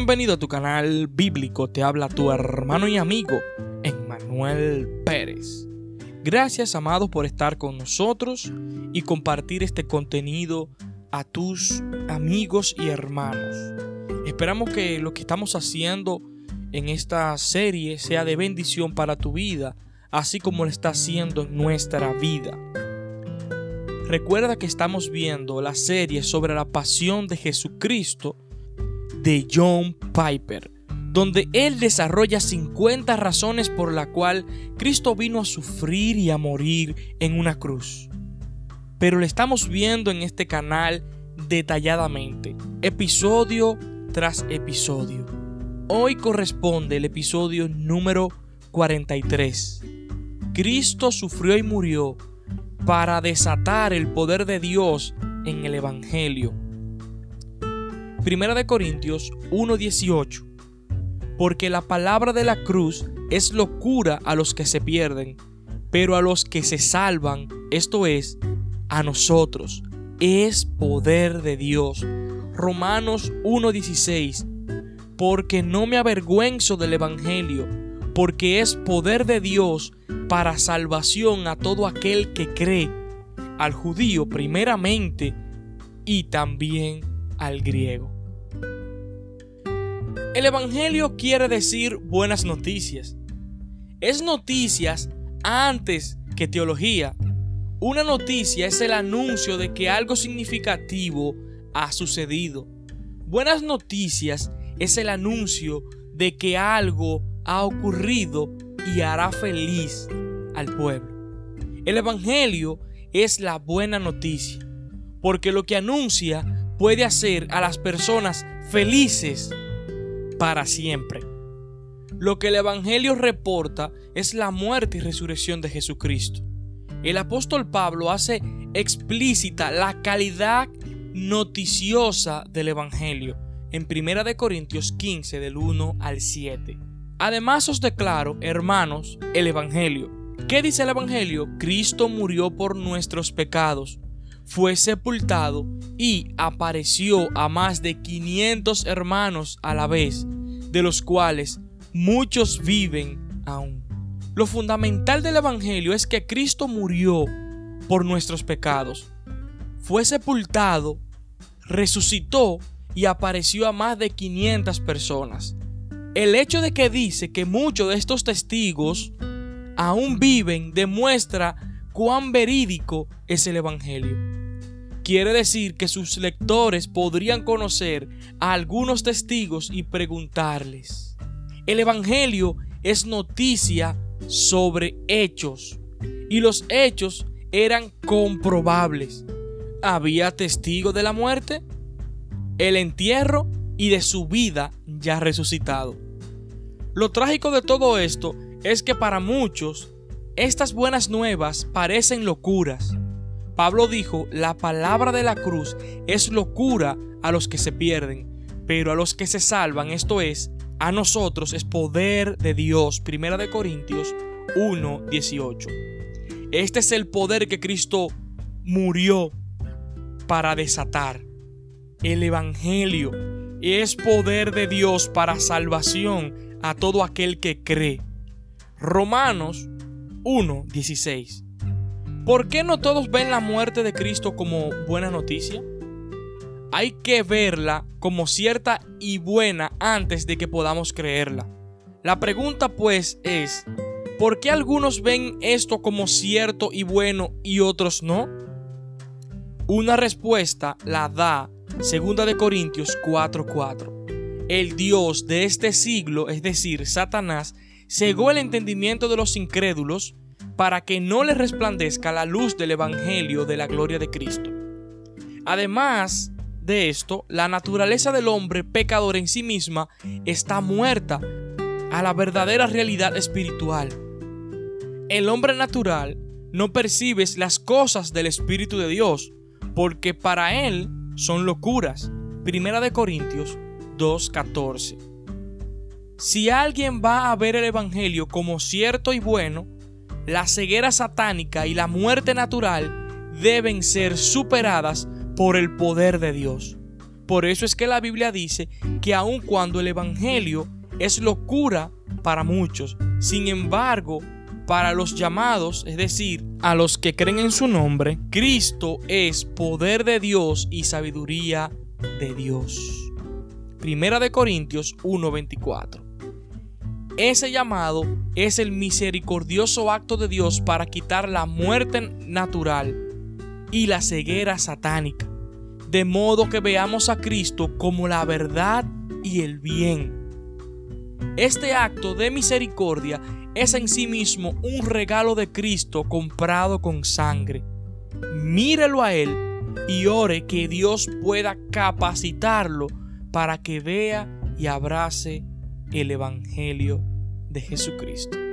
Bienvenido a tu canal bíblico, te habla tu hermano y amigo, Emmanuel Pérez. Gracias, amado, por estar con nosotros y compartir este contenido a tus amigos y hermanos. Esperamos que lo que estamos haciendo en esta serie sea de bendición para tu vida, así como lo está haciendo en nuestra vida. Recuerda que estamos viendo la serie sobre la pasión de Jesucristo de John Piper, donde él desarrolla 50 razones por la cual Cristo vino a sufrir y a morir en una cruz. Pero lo estamos viendo en este canal detalladamente, episodio tras episodio. Hoy corresponde el episodio número 43. Cristo sufrió y murió para desatar el poder de Dios en el Evangelio. Primera de Corintios 1:18. Porque la palabra de la cruz es locura a los que se pierden, pero a los que se salvan, esto es, a nosotros, es poder de Dios. Romanos 1:16. Porque no me avergüenzo del Evangelio, porque es poder de Dios para salvación a todo aquel que cree, al judío primeramente y también al griego. El Evangelio quiere decir buenas noticias. Es noticias antes que teología. Una noticia es el anuncio de que algo significativo ha sucedido. Buenas noticias es el anuncio de que algo ha ocurrido y hará feliz al pueblo. El Evangelio es la buena noticia, porque lo que anuncia puede hacer a las personas felices para siempre. Lo que el Evangelio reporta es la muerte y resurrección de Jesucristo. El apóstol Pablo hace explícita la calidad noticiosa del Evangelio en 1 Corintios 15 del 1 al 7. Además os declaro, hermanos, el Evangelio. ¿Qué dice el Evangelio? Cristo murió por nuestros pecados fue sepultado y apareció a más de 500 hermanos a la vez, de los cuales muchos viven aún. Lo fundamental del Evangelio es que Cristo murió por nuestros pecados, fue sepultado, resucitó y apareció a más de 500 personas. El hecho de que dice que muchos de estos testigos aún viven demuestra cuán verídico es el Evangelio quiere decir que sus lectores podrían conocer a algunos testigos y preguntarles. El Evangelio es noticia sobre hechos y los hechos eran comprobables. Había testigo de la muerte, el entierro y de su vida ya resucitado. Lo trágico de todo esto es que para muchos estas buenas nuevas parecen locuras Pablo dijo, la palabra de la cruz es locura a los que se pierden, pero a los que se salvan, esto es, a nosotros es poder de Dios. Primera de Corintios 1, 18. Este es el poder que Cristo murió para desatar. El Evangelio es poder de Dios para salvación a todo aquel que cree. Romanos 1, 16. ¿Por qué no todos ven la muerte de Cristo como buena noticia? Hay que verla como cierta y buena antes de que podamos creerla. La pregunta pues es, ¿por qué algunos ven esto como cierto y bueno y otros no? Una respuesta la da 2 de Corintios 4:4. El Dios de este siglo, es decir, Satanás, cegó el entendimiento de los incrédulos para que no les resplandezca la luz del Evangelio de la gloria de Cristo. Además de esto, la naturaleza del hombre pecador en sí misma está muerta a la verdadera realidad espiritual. El hombre natural no percibe las cosas del Espíritu de Dios, porque para él son locuras. Primera de Corintios 2.14. Si alguien va a ver el Evangelio como cierto y bueno, la ceguera satánica y la muerte natural deben ser superadas por el poder de Dios. Por eso es que la Biblia dice que aun cuando el Evangelio es locura para muchos, sin embargo, para los llamados, es decir, a los que creen en su nombre, Cristo es poder de Dios y sabiduría de Dios. Primera de Corintios 1:24. Ese llamado es el misericordioso acto de Dios para quitar la muerte natural y la ceguera satánica, de modo que veamos a Cristo como la verdad y el bien. Este acto de misericordia es en sí mismo un regalo de Cristo comprado con sangre. Mírelo a Él y ore que Dios pueda capacitarlo para que vea y abrace el Evangelio de Jesucristo.